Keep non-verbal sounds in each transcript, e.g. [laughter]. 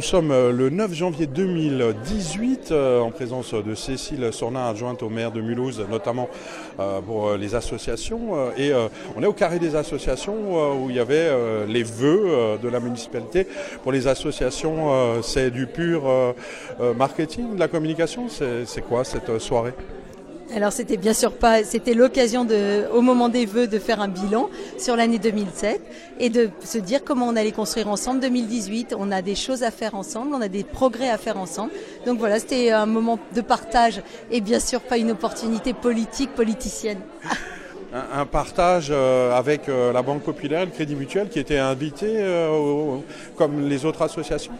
nous sommes euh, le 9 janvier 2018 euh, en présence de Cécile Sornin, adjointe au maire de Mulhouse, notamment euh, pour les associations. Et on est au carré des associations où il y avait les vœux de la municipalité. Pour les associations, c'est du pur marketing, de la communication. C'est quoi cette soirée? Alors c'était bien sûr pas, c'était l'occasion de, au moment des vœux, de faire un bilan sur l'année 2007 et de se dire comment on allait construire ensemble 2018. On a des choses à faire ensemble, on a des progrès à faire ensemble. Donc voilà, c'était un moment de partage et bien sûr pas une opportunité politique, politicienne. [laughs] un, partage euh, avec euh, la Banque Populaire, le Crédit Mutuel, qui était invité euh, comme les autres associations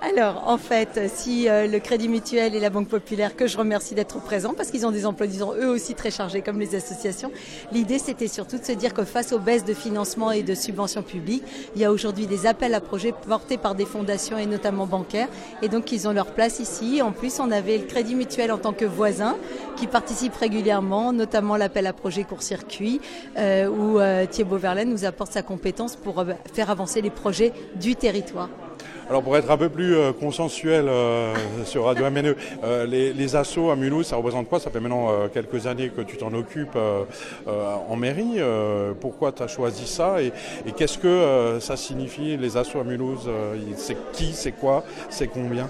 alors, en fait, si euh, le Crédit Mutuel et la Banque Populaire, que je remercie d'être présents, parce qu'ils ont des emplois, disons, eux aussi très chargés, comme les associations, l'idée, c'était surtout de se dire que face aux baisses de financement et de subventions publiques, il y a aujourd'hui des appels à projets portés par des fondations et notamment bancaires, et donc ils ont leur place ici. En plus, on avait le Crédit Mutuel en tant que voisin, qui participe régulièrement, notamment l'appel à projet court-circuit, euh, où euh, Thierry Verlaine nous apporte sa compétence pour faire avancer les projets du territoire. Alors pour être un peu plus euh, consensuel euh, sur Radio MNE, euh, les, les, assos à Mulhouse, ça représente quoi? Ça fait maintenant quelques années que tu t'en occupes en mairie. pourquoi tu as choisi ça? Et, et qu'est-ce que ça signifie les assos à Mulhouse C'est qui C'est quoi C'est combien?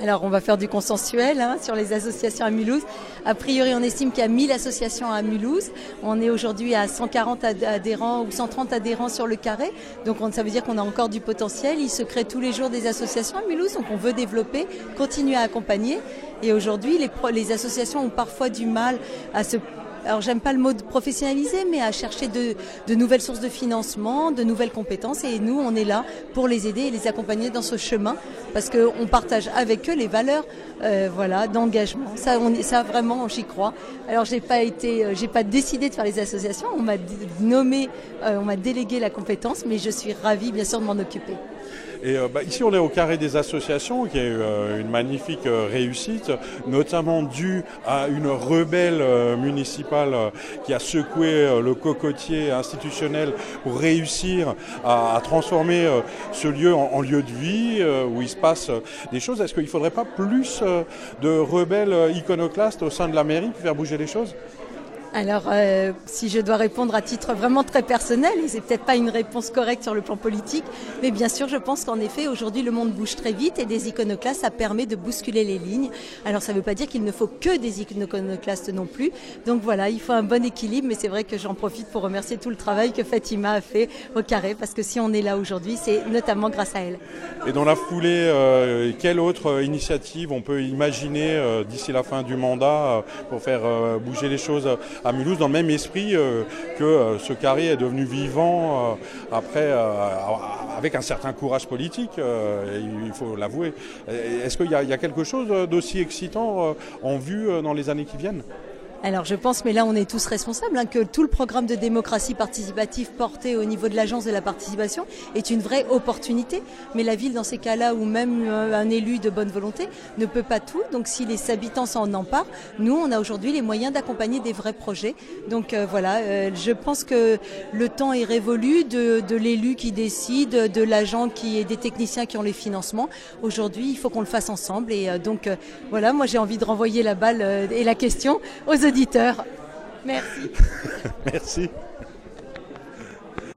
Alors on va faire du consensuel hein, sur les associations à Mulhouse. A priori on estime qu'il y a 1000 associations à Mulhouse. On est aujourd'hui à 140 adhérents ou 130 adhérents sur le carré. Donc ça veut dire qu'on a encore du potentiel. Il se crée tous les jours des associations à Mulhouse. Donc on veut développer, continuer à accompagner. Et aujourd'hui les, les associations ont parfois du mal à se alors j'aime pas le mot de professionnaliser, mais à chercher de, nouvelles sources de financement, de nouvelles compétences. Et nous, on est là pour les aider et les accompagner dans ce chemin, parce qu'on partage avec eux les valeurs, euh, voilà, d'engagement. Ça, ça vraiment, j'y crois. Alors j'ai pas été, euh, j'ai pas décidé de faire les associations. On m'a nommé, euh, on m'a délégué la compétence, mais je suis ravie, bien sûr, de m'en occuper. Et euh, bah, ici, on est au carré des associations, qui est euh, une magnifique euh, réussite, notamment due à une rebelle municipale qui a secoué le cocotier institutionnel pour réussir à, transformer ce lieu en, lieu de vie où il se passe des choses. Est-ce qu'il ne faudrait pas plus de rebelles iconoclastes au sein de la mairie pour faire bouger les choses? Alors, euh, si je dois répondre à titre vraiment très personnel, et c'est peut-être pas une réponse correcte sur le plan politique, mais bien sûr, je pense qu'en effet, aujourd'hui, le monde bouge très vite et des iconoclastes, ça permet de bousculer les lignes. Alors, ça ne veut pas dire qu'il ne faut que des iconoclastes non plus. Donc voilà, il faut un bon équilibre, mais c'est vrai que j'en profite pour remercier tout le travail que Fatima a fait au carré, parce que si on est là aujourd'hui, c'est notamment grâce à elle. Et dans la foulée, euh, quelle autre initiative on peut imaginer euh, d'ici la fin du mandat pour faire bouger les choses à Mulhouse dans le même esprit euh, que euh, ce carré est devenu vivant euh, après, avec un certain courage politique, il faut l'avouer. Est-ce qu'il y, a quelque chose d'aussi excitant en vue dans les années qui viennent? Alors je pense, mais là on est tous responsables, hein, que tout le programme de démocratie participative porté au niveau de l'agence de la participation est une vraie opportunité. Mais la ville, dans ces cas-là, où même euh, un élu de bonne volonté ne peut pas tout, donc si les habitants s'en emparent, nous on a aujourd'hui les moyens d'accompagner des vrais projets. Donc euh, voilà, euh, je pense que le temps est révolu de, de l'élu qui décide, de l'agent qui est des techniciens qui ont les financements. Aujourd'hui, il faut qu'on le fasse ensemble. Et donc voilà, moi j'ai envie de renvoyer la balle et la question aux auditeurs. Merci. [laughs] Merci.